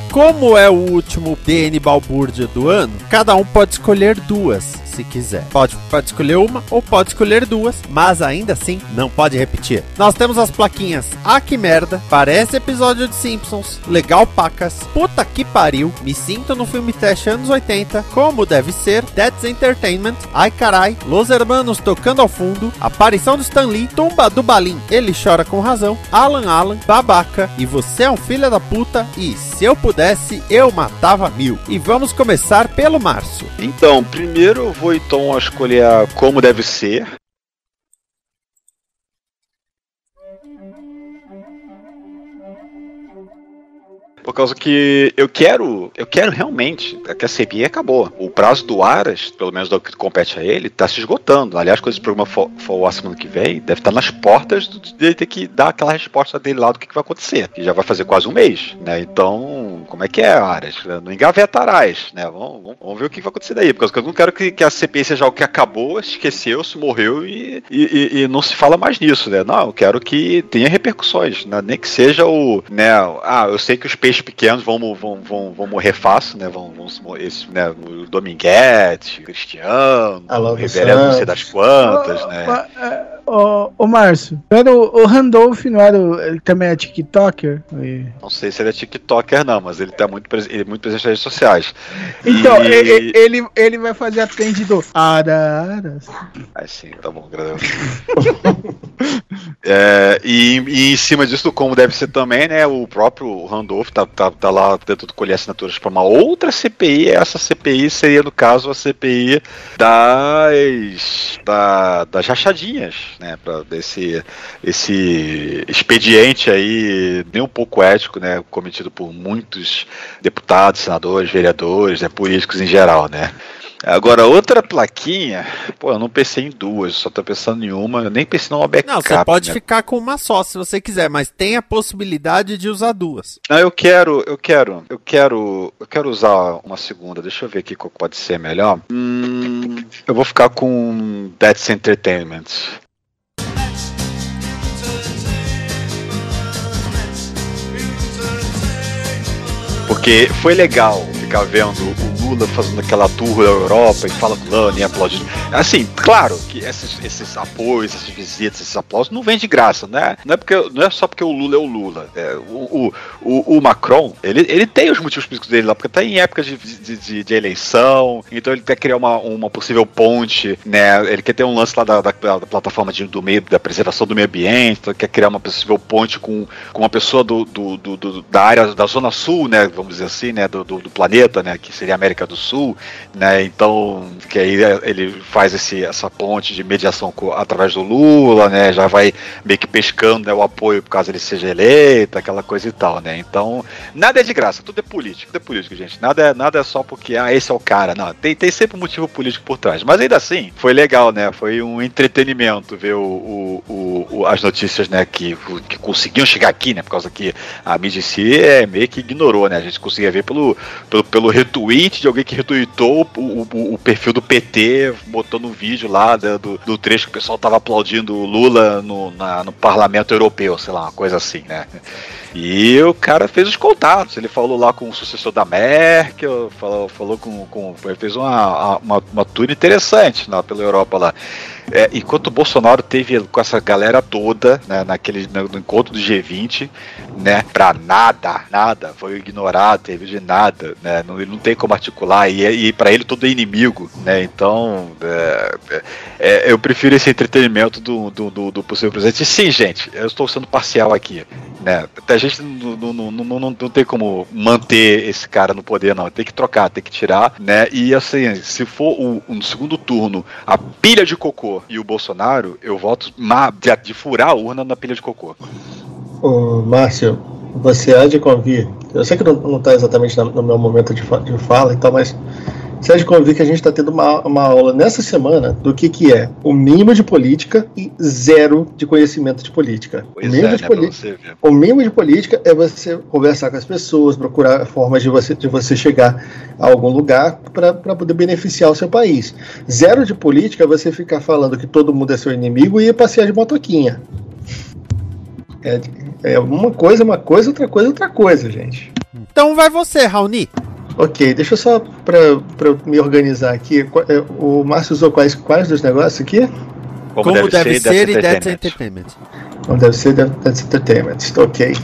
Como é o último DN Balbúrdia do ano, cada um pode escolher duas se quiser. Pode, pode escolher uma ou pode escolher duas, mas ainda assim não pode repetir. Nós temos as plaquinhas Ah que merda, parece episódio de Simpsons, legal pacas, puta que pariu, me sinto no filme teste anos 80, como deve ser, That's Entertainment, ai carai, Los Hermanos tocando ao fundo, aparição do Stan Lee, tumba do Balim, ele chora com razão, Alan Alan, babaca, e você é um filho da puta, e se eu pudesse, eu matava mil. E vamos começar pelo Márcio. Então, primeiro eu vou então escolher a como deve ser. Por causa que eu quero, eu quero realmente que a CPI acabou. O prazo do Aras, pelo menos do que compete a ele, está se esgotando. Aliás, quando esse programa for, for a semana que vem, deve estar nas portas de ter que dar aquela resposta dele lá do que, que vai acontecer. Que já vai fazer quase um mês, né? Então, como é que é, Aras? Não engavetarás, né? Vamos, vamos, vamos ver o que vai acontecer daí. Porque eu não quero que, que a CPI seja algo que acabou, esqueceu, se morreu e, e, e, não se fala mais nisso, né? Não, eu quero que tenha repercussões, né? nem que seja o, né? Ah, eu sei que os peixes peixes pequenos vão, vão, vão, vão morrer fácil, né? Vão, vão esse, né? O Dominguete, Cristiano, o Reverendo não sei das quantas, né? Ô, ô Márcio, era o, o Randolph, não era o, ele também é TikToker? Não sei se ele é TikToker, não, mas ele tá muito, ele é muito presente nas redes sociais. Então, e... ele, ele, ele vai fazer a trend do Araras. Ah, sim, tá bom, É, e, e, em cima disso, como deve ser também, né? O próprio Randolph tá, tá, tá lá tentando colher assinaturas para uma outra CPI. Essa CPI seria, no caso, a CPI das, da, das rachadinhas, né? Pra esse, esse expediente aí, nem um pouco ético, né? Cometido por muitos deputados, senadores, vereadores, né, políticos em geral, né? Agora, outra plaquinha, pô, eu não pensei em duas, só tô pensando em uma, eu nem pensei numa backup. Não, você pode né? ficar com uma só se você quiser, mas tem a possibilidade de usar duas. Não, eu quero, eu quero, eu quero, eu quero usar uma segunda, deixa eu ver aqui qual pode ser melhor. Hum, eu vou ficar com That's Entertainment. Porque foi legal ficar vendo o Lula fazendo aquela tour da Europa e fala com Lula e aplaudindo. Assim, claro que esses, esses apoios, essas visitas, esses aplausos não vêm de graça, né? Não é, porque, não é só porque o Lula é o Lula. É, o, o, o, Macron, ele, ele tem os motivos políticos dele lá, porque tá em época de, de, de, de eleição, então ele quer criar uma, uma possível ponte, né? Ele quer ter um lance lá da, da, da plataforma de, do meio, da preservação do meio ambiente, então quer criar uma possível ponte com, com uma pessoa do, do, do, do da área da Zona Sul, né? Vamos dizer assim, né? Do, do, do planeta, né? Que seria a América América do Sul, né? Então, que aí ele faz esse, essa ponte de mediação através do Lula, né? Já vai meio que pescando né, o apoio por caso ele seja eleito, aquela coisa e tal, né? Então, nada é de graça, tudo é político, tudo é político, gente. Nada é, nada é só porque, ah, esse é o cara. Não, tem, tem sempre um motivo político por trás. Mas ainda assim, foi legal, né? Foi um entretenimento ver o, o, o as notícias, né, que, que conseguiam chegar aqui, né? Por causa que a mídia em si é meio que ignorou, né? A gente conseguia ver pelo, pelo, pelo retweet de alguém que retweetou o, o, o perfil do PT, botando um vídeo lá do, do trecho que o pessoal tava aplaudindo o Lula no, na, no parlamento europeu, sei lá, uma coisa assim, né? E o cara fez os contatos. Ele falou lá com o sucessor da Merkel, falou, falou com, com. fez uma, uma, uma tour interessante lá pela Europa lá. É, enquanto o Bolsonaro teve com essa galera toda, né, naquele no encontro do G20, né, pra nada, nada, foi ignorado, teve de nada, né, não, ele não tem como articular, e, e para ele tudo é inimigo, né, então é, é, eu prefiro esse entretenimento do, do, do, do possível presidente. E sim, gente, eu estou sendo parcial aqui, né, a gente não, não, não, não, tem como manter esse cara no poder, não, tem que trocar, tem que tirar, né, e assim, se for o, no segundo turno a pilha de cocô e o Bolsonaro, eu voto de, de furar a urna na pilha de cocô. Ô, Márcio, você há de convir. Eu sei que não está exatamente no meu momento de, de fala, então, mas Sérgio convir que a gente está tendo uma, uma aula nessa semana do que, que é o mínimo de política e zero de conhecimento de política. Pois o, mínimo é, de né, o mínimo de política é você conversar com as pessoas, procurar formas de você, de você chegar a algum lugar para poder beneficiar o seu país. Zero de política é você ficar falando que todo mundo é seu inimigo e ir passear de motoquinha. É, é uma coisa, uma coisa, outra coisa, outra coisa, gente. Então vai você, Raoni. Ok, deixa eu só para me organizar aqui. É, o Márcio usou quais, quais dos negócios aqui? Como, Como deve, deve, ser, ser e That's Entertainment. Como deve ser That's Entertainment. Ok.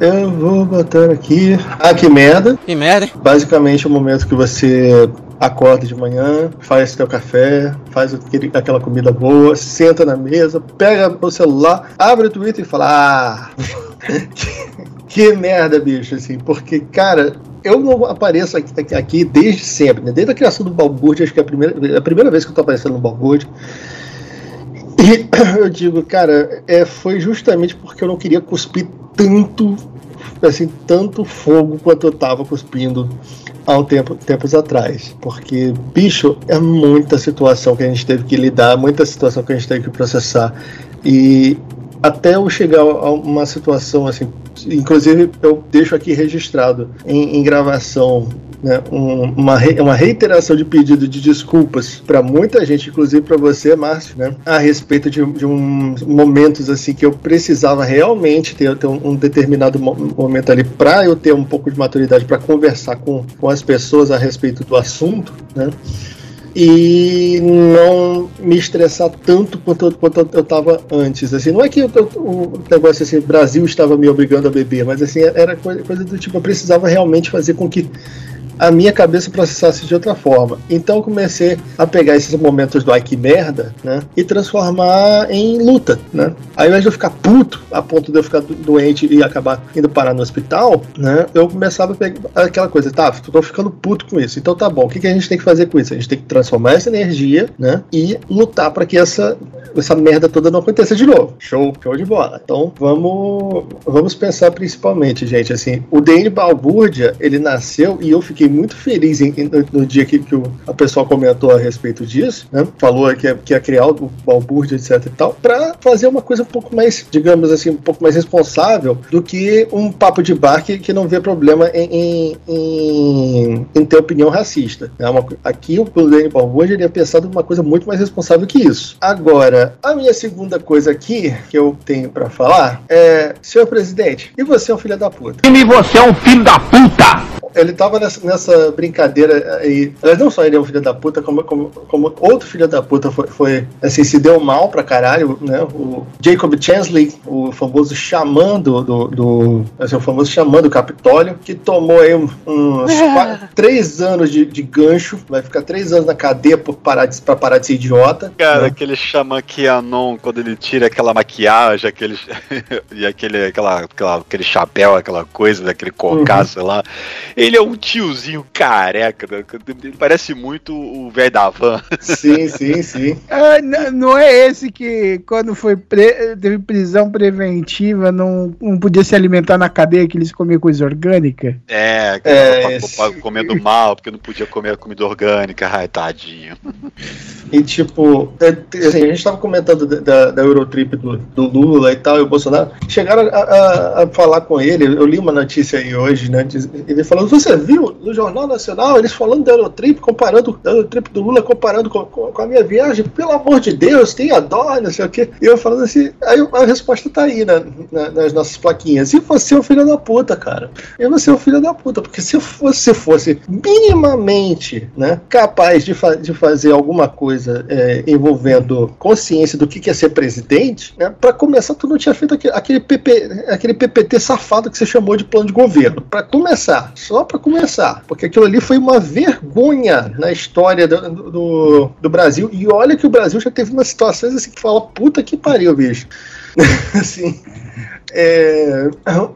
Eu vou botar aqui. Ah, que merda. Que merda. Basicamente é o momento que você acorda de manhã, faz seu café, faz aquele, aquela comida boa, senta na mesa, pega o celular, abre o Twitter e fala: Ah, que merda, bicho, assim, porque, cara, eu não apareço aqui, aqui desde sempre, né? Desde a criação do Balbúrdia, acho que é a primeira, é a primeira vez que eu tô aparecendo no Balbúrdia. E eu digo, cara, é, foi justamente porque eu não queria cuspir tanto, assim, tanto fogo quanto eu tava cuspindo há um tempo, tempos atrás. Porque, bicho, é muita situação que a gente teve que lidar, muita situação que a gente teve que processar. E até eu chegar a uma situação assim, inclusive eu deixo aqui registrado em, em gravação né, um, uma, re, uma reiteração de pedido de desculpas para muita gente, inclusive para você, Márcio, né, a respeito de, de um, momentos assim que eu precisava realmente ter, ter um, um determinado momento ali para eu ter um pouco de maturidade para conversar com, com as pessoas a respeito do assunto, né? E não me estressar tanto quanto, quanto eu estava antes. Assim, não é que eu, o negócio assim, Brasil estava me obrigando a beber, mas assim era coisa, coisa do tipo, eu precisava realmente fazer com que a minha cabeça processasse de outra forma. Então eu comecei a pegar esses momentos do ai que merda, né? E transformar em luta, né? Ao invés de eu ficar puto a ponto de eu ficar doente e acabar indo parar no hospital, né? Eu começava a pegar aquela coisa, tá, tô ficando puto com isso. Então tá bom, o que, que a gente tem que fazer com isso? A gente tem que transformar essa energia, né? E lutar para que essa, essa merda toda não aconteça de novo. Show, show de bola. Então vamos, vamos pensar principalmente, gente, assim, o Dane Balbúrdia, ele nasceu e eu fiquei muito feliz em, no, no, dia que, que o a pessoa comentou a respeito disso, né? Falou que, que ia criar o Balbúrdia, etc e tal, para fazer uma coisa um pouco mais, digamos assim, um pouco mais responsável do que um papo de bar que, que não vê problema em, em, em ter opinião racista. É uma, aqui o Dane Balbúrdia ele ia pensar uma coisa muito mais responsável que isso. Agora, a minha segunda coisa aqui que eu tenho para falar é, senhor presidente, e você é um filho da puta? E você é um filho da puta! Ele tava nessa, nessa brincadeira aí. Aliás, não só ele é um filho da puta, como, como, como outro filho da puta foi, foi, assim, se deu mal pra caralho, né? O Jacob Chansley, o famoso xamã do, do, do assim, o famoso xamã do Capitólio, que tomou aí uns quatro, três anos de, de gancho, vai ficar três anos na cadeia por parar de, pra parar de ser idiota. Cara, né? aquele xamã Kianon, quando ele tira aquela maquiagem, aquele, e aquele, aquela, aquela, aquele chapéu, aquela coisa, daquele cocaço Uhum. lá, ele é um tiozinho careca, né? ele parece muito o velho da van. Sim, sim, sim. Ah, não é esse que, quando foi pre- teve prisão preventiva, não, não podia se alimentar na cadeia que eles comiam coisa orgânica? É, É, pa- comendo mal, porque não podia comer comida orgânica, ai, tadinho. E tipo, é, assim, a gente tava comentando da- da, Eurotrip do, do Lula e tal, e o Bolsonaro. Chegaram a, a- a falar com ele, eu li uma notícia aí hoje, né? Ele falando, você viu Jornal Nacional, eles falando da Eurotrip, comparando, da Eurotrip do Lula, comparando com, com- com a minha viagem, pelo amor de Deus, tenha dó, não sei o quê. E eu falando assim, aí a resposta tá aí na- na- nas nossas plaquinhas. E você é um filho da puta, cara. E você é um filho da puta, porque se você fosse minimamente né, capaz de, fa- de fazer alguma coisa é, envolvendo consciência do que que é ser presidente, né, para começar, tu não tinha feito aquele, aquele, PP, aquele PPT safado que você chamou de plano de governo. Para começar, só para começar, porque aquilo ali foi uma vergonha na história do, do, do Brasil. E olha que o Brasil já teve umas situações assim que fala, puta que pariu, bicho. assim. É,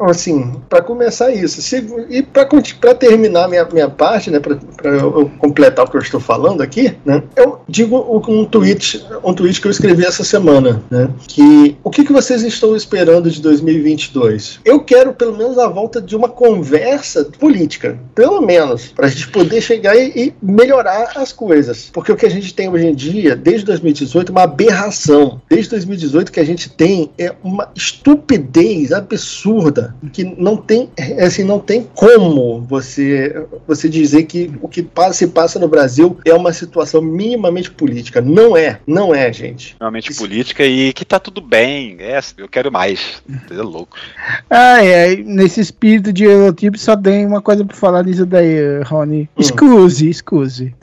assim, para começar isso, se- e para terminar minha, minha parte, né, para eu completar o que eu estou falando aqui, né, eu digo um tweet, um tweet que eu escrevi essa semana, né, que o que, que vocês estão esperando de 2022? Eu quero pelo menos a volta de uma conversa política, pelo menos, para a gente poder chegar e, e melhorar as coisas, porque o que a gente tem hoje em dia, desde 2018, é uma aberração. Desde 2018 que a gente tem é uma estupidez absurda que não tem é assim não tem como você você dizer que o que se passa no Brasil é uma situação minimamente política não é não é gente Realmente política e que tá tudo bem. É, eu quero mais. É louco. Ai, ai, nesse espírito de Eurotrip só tem uma coisa pra falar nisso daí, Rony. Excuse, excuse.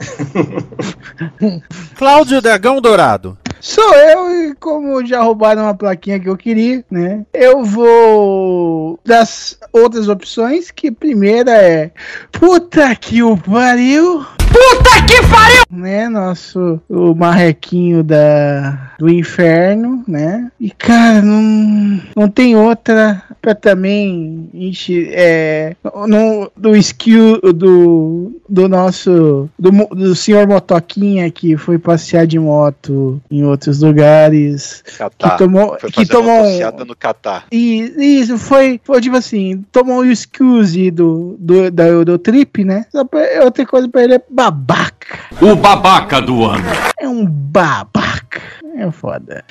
Cláudio Dragão Dourado. Sou eu e como já roubaram uma plaquinha que eu queria, né? Eu vou das outras opções, que a primeira é Puta que o pariu! Puta que pariu! Né, nosso o marrequinho da do inferno, né? E cara, não não tem outra pra também enche, é no, do skill do do nosso do, do senhor motoquinha que foi passear de moto em outros lugares Catar. que tomou Foi que tomou um- motociata no Catar. e isso foi, foi tipo assim, tomou o excuse do, do, da Eurotrip, né? Outra coisa pra ele é babaca. O babaca do ano. É um babaca. É foda.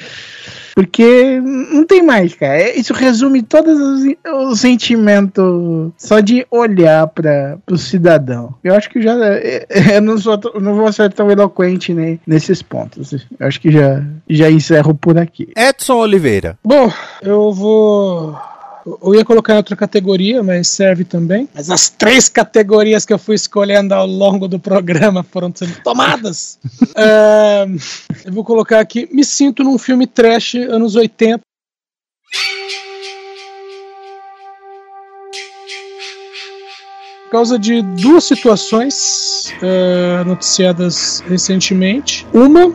Porque não tem mais, cara. É- Isso resume todos os, os sentimentos só de olhar para o cidadão. Eu acho que já. é- Eu não, sou, tão- não vou ser tão eloquente né, nesses pontos. Eu acho que já, já encerro por aqui. Edson Oliveira. Bom, eu vou. Eu ia colocar em outra categoria, mas serve também. Mas as três categorias que eu fui escolhendo ao longo do programa foram sendo tomadas. É, eu vou colocar aqui: Me sinto num filme trash anos 80. causa de duas situações uh, noticiadas recentemente. Uma, uh,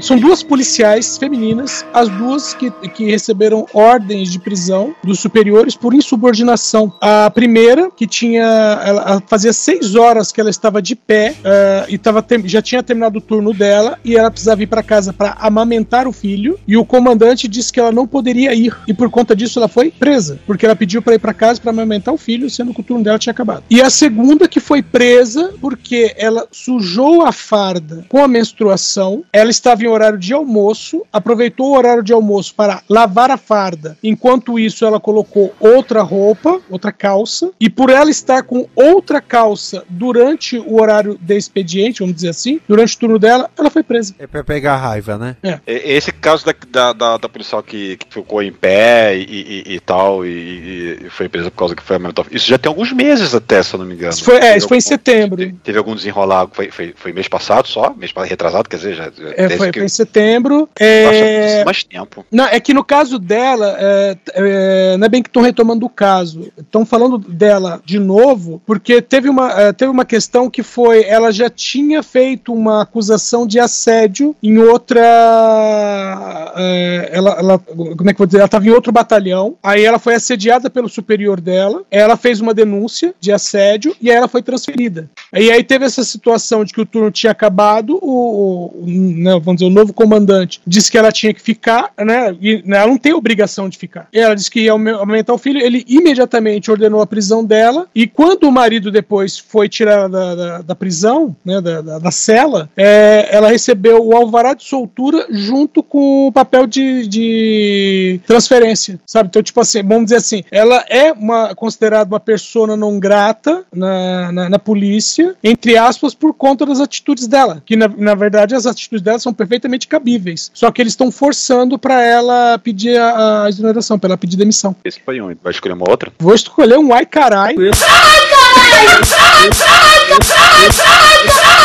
são duas policiais femininas, as duas que, que receberam ordens de prisão dos superiores por insubordinação. A primeira, que tinha. Ela, fazia seis horas que ela estava de pé uh, e tava, já tinha terminado o turno dela e ela precisava ir para casa para amamentar o filho. E o comandante disse que ela não poderia ir e por conta disso ela foi presa, porque ela pediu para ir para casa para amamentar o filho, sendo que o turno dela tinha acabado. E a segunda que foi presa porque ela sujou a farda com a menstruação, ela estava em horário de almoço, aproveitou o horário de almoço para lavar a farda. Enquanto isso, ela colocou outra roupa, outra calça, e por ela estar com outra calça durante o horário de expediente, vamos dizer assim, durante o turno dela, ela foi presa. É pra pegar raiva, né? É. Esse caso da, da, da, da policial que, que ficou em pé e, e, e tal, e, e, foi presa por causa que foi aumentar. Isso já tem alguns meses até, se eu não me engano. Isso foi, é, isso foi em setembro. Teve, teve algum desenrolado, foi, foi, foi mês passado só? Mês retrasado, quer dizer, já. É, foi, que... foi em setembro. É... mais tempo. Não, é que no caso dela, é, é, não é bem que estão retomando o caso. Estão falando dela de novo, porque teve uma, é, teve uma questão que foi, ela já tinha feito uma acusação de assédio em outra. É, ela, ela, como é que vou dizer? Ela estava em outro batalhão. Aí ela foi assediada pelo superior dela. Ela fez uma denúncia de assédio e aí ela foi transferida. E aí teve essa situação de que o turno tinha acabado, o, o né, vamos dizer, o novo comandante disse que ela tinha que ficar, né? E né, ela não tem obrigação de ficar. Ela disse que ia aumentar o filho, ele imediatamente ordenou a prisão dela. E quando o marido depois foi tirado da, da, da prisão, né, da, da, da cela, é, ela recebeu o alvará de soltura junto com o papel de, de transferência, sabe? Então, tipo assim, vamos dizer assim, ela é uma, considerada uma persona não grata na, na, na polícia, entre aspas, por conta das atitudes dela, que na, na verdade as atitudes dela são perfeitamente cabíveis. Só que eles estão forçando para ela pedir a, a exoneração, para ela pedir demissão. Esse foi um. Vai escolher uma outra? Vou escolher um ai carai. Ai carai! Ai carai! Ai carai!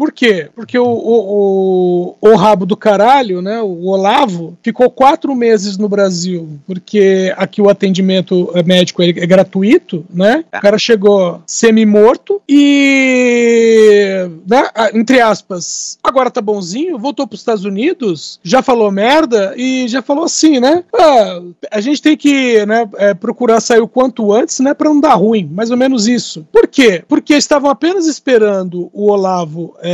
Por quê? Porque o, o, o, o, rabo do caralho, né, o Olavo, ficou quatro meses no Brasil, porque aqui o atendimento médico é, gratuito, né? O cara chegou semi-morto e, né, entre aspas, agora tá bonzinho, voltou para os Estados Unidos, já falou merda e já falou assim, né? Ah, a gente tem que né, é, procurar sair o quanto antes, né, para não dar ruim, mais ou menos isso. Por quê? Porque estavam apenas esperando o Olavo é,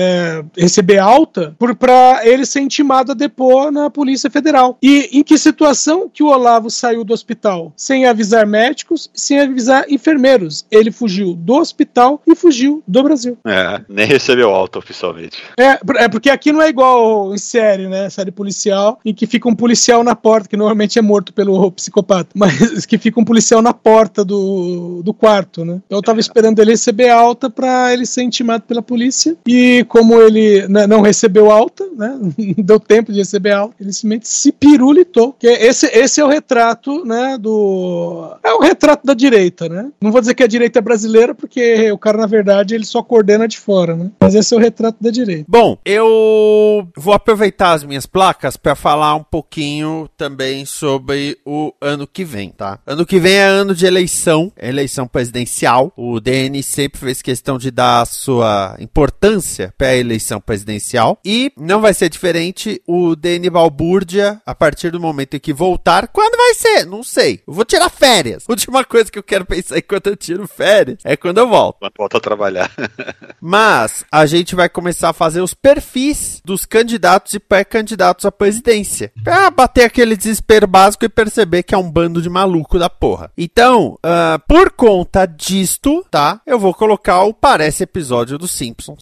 receber alta para ele ser intimado a depor na Polícia Federal. E em que situação que o Olavo saiu do hospital? Sem avisar médicos, sem avisar enfermeiros. Ele fugiu do hospital e fugiu do Brasil. É, nem recebeu alta oficialmente. É, é porque aqui não é igual em série, né? Série policial, em que fica um policial na porta, que normalmente é morto pelo psicopata, mas que fica um policial na porta do, do quarto, né? Eu tava esperando ele receber alta para ele ser intimado pela polícia e como ele né, não recebeu alta, né, não deu tempo de receber alta, ele simplesmente se pirulitou. Que esse, esse é o retrato, né, do... É o retrato da direita, né? Não vou dizer que a direita é brasileira, porque o cara, na verdade, ele só coordena de fora, né? Mas esse é o retrato da direita. Bom, eu vou aproveitar as minhas placas para falar um pouquinho também sobre o ano que vem, tá? Ano que vem é ano de eleição, eleição presidencial. O DN sempre fez questão de dar a sua importância para a eleição presidencial. E não vai ser diferente o DN Balbúrdia, a partir do momento em que voltar. Quando vai ser? Não sei. Eu vou tirar férias. Última coisa que eu quero pensar enquanto eu tiro férias é quando eu volto. Quando volto a trabalhar. Mas a gente vai começar a fazer os perfis dos candidatos e pré-candidatos à presidência. Pra bater aquele desespero básico e perceber que é um bando de maluco da porra. Então, uh, por conta disto, tá? Eu vou colocar o Parece episódio dos Simpsons.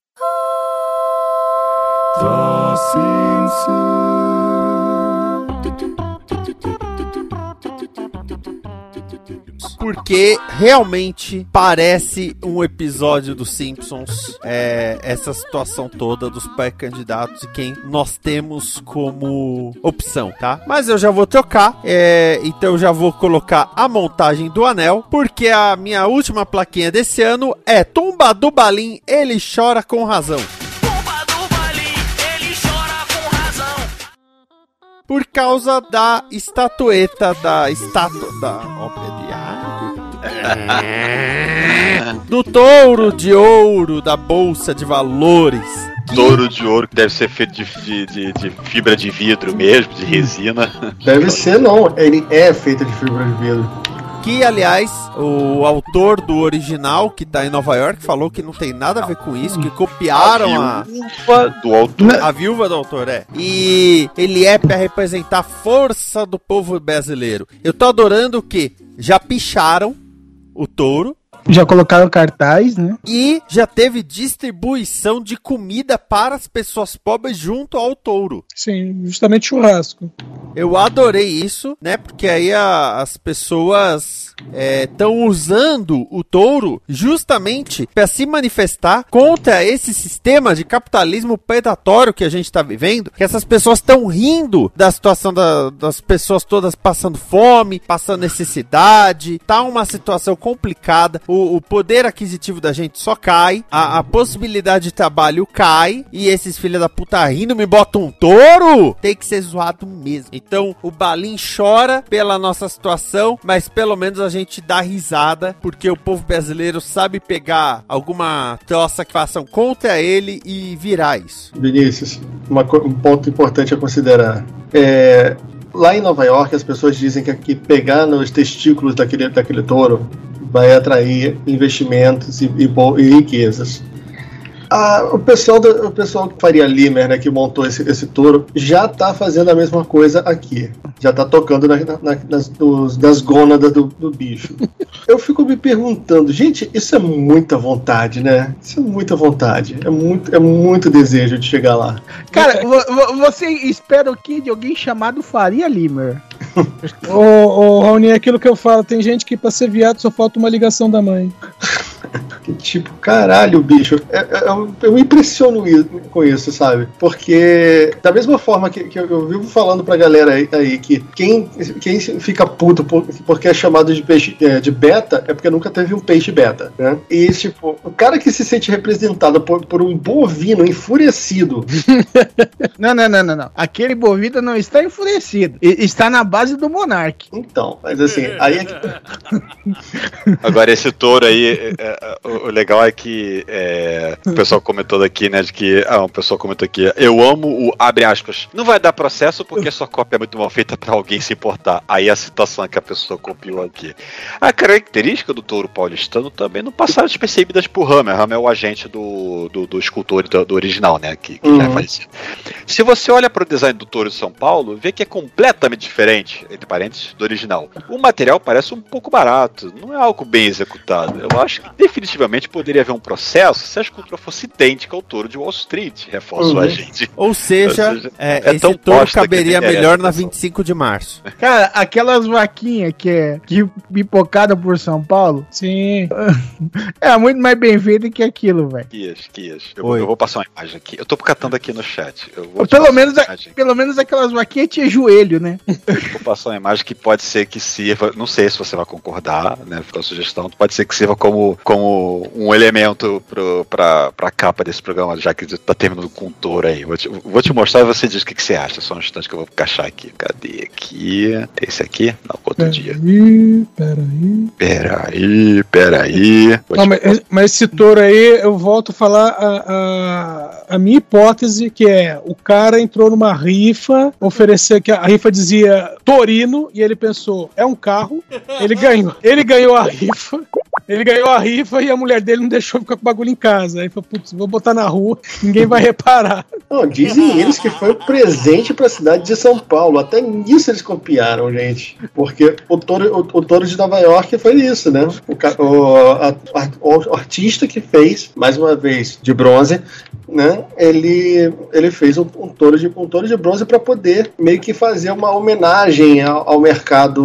Porque realmente parece um episódio dos Simpsons, é, essa situação toda dos pré-candidatos e quem nós temos como opção, tá? Mas eu já vou trocar, é, então eu já vou colocar a montagem do anel, porque a minha última plaquinha desse ano é Tumba do Balim, ele chora com razão. Por causa da estatueta da estátua da ópera de arte. Do touro de ouro da Bolsa de Valores. Touro de ouro que deve ser feito de, de, de- de fibra de vidro mesmo, de resina. Deve ser, não. Ele é feito de fibra de vidro. Que, aliás, o autor do original, que tá em Nova York, falou que não tem nada a ver com isso, que copiaram a, viúva do autor. a viúva do autor, é. E ele é pra representar a força do povo brasileiro. Eu tô adorando que já picharam o touro, Já colocaram cartaz, né? E já teve distribuição de comida para as pessoas pobres junto ao touro. Sim, justamente churrasco. Eu adorei isso, né? Porque aí a- as pessoas estão usando o touro justamente para se manifestar contra esse sistema de capitalismo predatório que a gente está vivendo. Que essas pessoas estão rindo da situação da- das pessoas todas passando fome, passando necessidade. Tá uma situação complicada. O, o poder aquisitivo da gente só cai, a, a possibilidade de trabalho cai. E esses filhos da puta rindo me botam um touro. Tem que ser zoado mesmo. Então o Balim chora pela nossa situação, mas pelo menos a gente dá risada, porque o povo brasileiro sabe pegar alguma troça que façam contra ele e virar isso. Vinícius, uma um ponto importante a considerar. É, lá em Nova York, as pessoas dizem que, que pegar nos testículos daquele, daquele touro vai atrair investimentos e, e e riquezas. Ah, o pessoal do, o pessoal que Faria Limer, né, que montou esse, esse touro, já está fazendo a mesma coisa aqui. Já está tocando na- na- nas, nos- nas gônadas do, do bicho. Eu fico me perguntando, gente, isso é muita vontade, né? Isso é muita vontade. É muito, é muito desejo de chegar lá. Cara, vo- vo- você espera o quê de alguém chamado Faria Limer? Ô, ô Raoni, é aquilo que eu falo, tem gente que pra ser viado só falta uma ligação da mãe. Que tipo, caralho, bicho. É- é- eu, eu me impressiono i- com isso, sabe? Porque, da mesma forma que, que eu, eu vivo falando pra galera aí, aí que quem, quem fica puto por- porque é chamado de peixe é, de beta é porque nunca teve um peixe beta, né? E, tipo, o cara que se sente representado por, por um bovino enfurecido. Não, não, não, não, não. Aquele bovino não está enfurecido. E- Está na base do Monark. Então, mas assim, aí é que. Agora, esse touro aí, é, é, o, o legal é que é, o pessoal comentou aqui, né, de que. Ah, um pessoal comentou aqui, eu amo o abre aspas. Não vai dar processo porque sua cópia é muito mal feita pra alguém se importar. Aí a citação que a pessoa copiou aqui. A característica do touro paulistano também não passaram despercebidas por Hammer. Hammer é o agente do, do, do escultor do, do original, né, que, que já é Uhum. falecido. Se você olha pro design do touro de São Paulo, vê que é completamente diferente, entre parênteses, do original. O material parece um pouco barato, não é algo bem executado. Eu acho que definitivamente poderia haver um processo se a escultura fosse idêntica ao touro de Wall Street, reforça o Uhum. agente. Ou seja, Ou seja, é, é esse tão touro caberia melhor na atenção. 25 de março. Cara, aquelas vaquinhas que é que pipocada por São Paulo. Sim. É muito mais bem feita que aquilo, velho. Kias, Kias. Eu, eu vou passar uma imagem aqui. Eu tô catando aqui no chat. Eu vou, te Pelo menos, a- pelo menos aquelas vaquinhas tinha joelho, né? Vou passar uma imagem que pode ser que sirva, não sei se você vai concordar, né? Fica a sugestão, pode ser que sirva como, como um elemento pra, pra capa desse programa, já que tá terminando com um touro aí. Vou te, vou te mostrar e você diz o que, que você acha. Só um instante que eu vou encaixar aqui. Cadê aqui? Esse aqui? Não, outro dia. Ih, peraí. Peraí, peraí. Vou Não, te- mas, mas esse touro aí, eu volto a falar a, a, a minha hipótese, que é o cara entrou numa rifa, oferecer que a rifa dizia Torino, e ele pensou, é um carro, ele ganhou. Ele ganhou a rifa. Ele ganhou a rifa e a mulher dele não deixou ficar com o bagulho em casa. Aí falou, putz, vou botar na rua, ninguém vai reparar. Não, dizem eles que foi um presente para a cidade de São Paulo. Até nisso eles copiaram, gente. Porque o touro, o, o touro de Nova York foi isso, né? O, o, a- o artista que fez, mais uma vez, de bronze, né? Ele, ele fez um, um touro de um touro de bronze para poder meio que fazer uma homenagem ao, ao mercado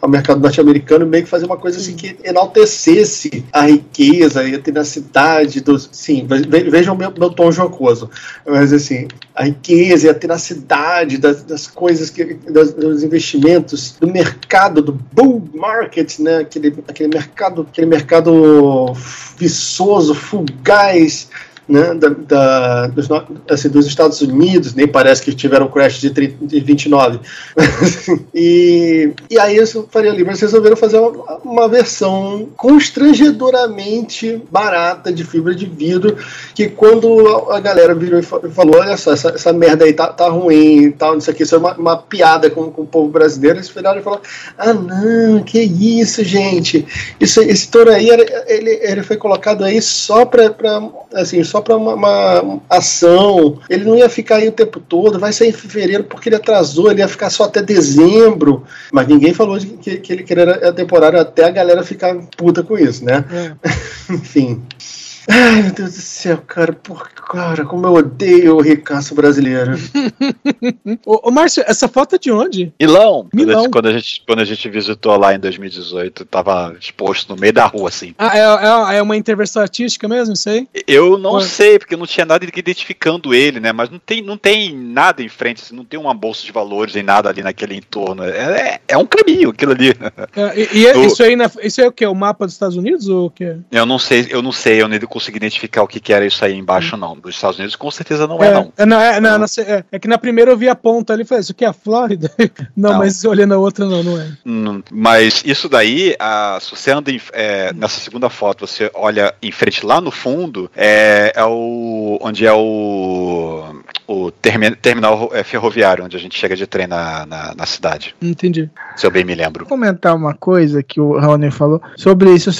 ao mercado norte-americano, meio que fazer uma coisa assim que enaltecesse a riqueza e a tenacidade dos. Sim, ve- vejam meu, meu tom jocoso. Mas assim, a riqueza e a tenacidade das, das coisas, que, das- dos investimentos, do mercado, do bull market, né? Aquele, aquele mercado, aquele mercado viçoso, fugaz, né, da, da, dos, assim, dos Estados Unidos, nem parece que tiveram crash de, 30, de 29. e, e aí o Faria Limas resolveram fazer uma, uma versão constrangedoramente barata de fibra de vidro, que quando a galera virou e falou, olha só, essa, essa merda aí tá, tá ruim e tal, isso aqui, isso é uma, uma piada com, com o povo brasileiro, eles viraram e falaram, ah não, que isso, gente, isso, esse touro aí, ele, ele foi colocado aí só pra assim, só pra uma, uma, ação, ele não ia ficar aí o tempo todo, vai ser em fevereiro porque ele atrasou, ele ia ficar só até dezembro, mas ninguém falou que, que ele queria a temporada até a galera ficar puta com isso, né? É. Enfim. Ai, meu Deus do céu, cara, por cara, como eu odeio o ricaço brasileiro. ô, ô, Márcio, essa foto é de onde? Milão. Milão. Quando a, gente, quando a gente visitou lá em 2018, tava exposto no meio da rua, assim. Ah, é, é, é uma intervenção artística mesmo, isso aí? Eu não sei, porque não tinha nada identificando ele, né? Mas não tem, não tem nada em frente, assim, não tem uma bolsa de valores nem nada ali naquele entorno. É, é, é um caminho aquilo ali. É, e, e é, isso, aí na, isso aí é o que? O mapa dos Estados Unidos ou o quê? Eu não sei, eu não sei, eu nem consegui identificar o que, que era isso aí embaixo, não. Dos Estados Unidos com certeza não é, é não. É, não, é, não, não é, é, que na primeira eu vi a ponta ali e falei, isso aqui é a Flórida? não, não, mas olhando a outra, não, não é. Hum, mas isso daí, a, se você anda em, é, nessa segunda foto, você olha em frente lá no fundo, é, é o. onde é o. o termi, terminal é, ferroviário, onde a gente chega de trem na, na, na, cidade. Entendi. Se eu bem me lembro. Vou comentar uma coisa que o Raoni falou sobre isso,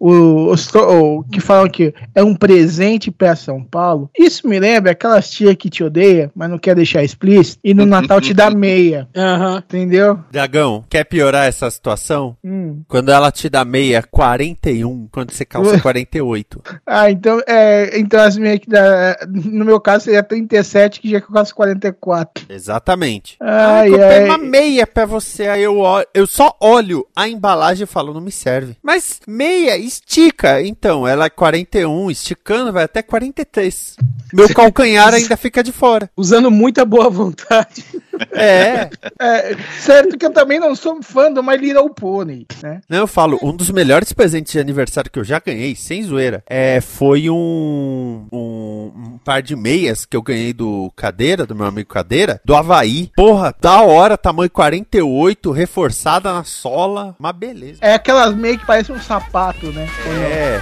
o, o, o, o que falam que é um presente para São Paulo. Isso me lembra aquelas tia que te odeia, mas não quer deixar explícito, e no Natal te dá meia. Uhum. Entendeu? Dragão, quer piorar essa situação? Hum. Quando ela te dá meia 41, quando você calça 48. Ah, então, é, então as meias que dá, no meu caso seria 37, que já que eu calço 44. Exatamente. Ai, ah, eu ai. uma meia pra você, aí eu, eu só olho a embalagem e falo, não me serve. Mas meia estica, então, ela é 41, esticando vai até 43. Meu calcanhar ainda fica de fora. Usando muita boa vontade. É. é. Certo que eu também não sou fã do My Little Pony, né? Não, eu falo, um dos melhores presentes de aniversário que eu já ganhei, sem zoeira, é, foi um, um, um par de meias que eu ganhei do Cadeira, do meu amigo Cadeira, do Havaí. Porra, da hora, tamanho 48, reforçada na sola, uma beleza. É aquelas meias que parecem um sapato, né? É.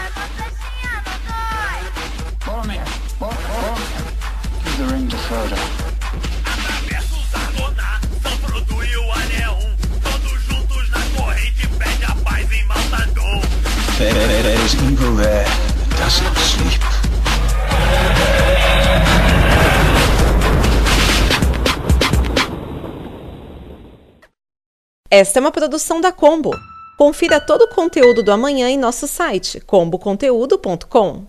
the ring to Frodo. There is evil there that does not sleep. Esta é uma produção da Combo. Confira todo o conteúdo do amanhã em nosso site comboconteúdo.com.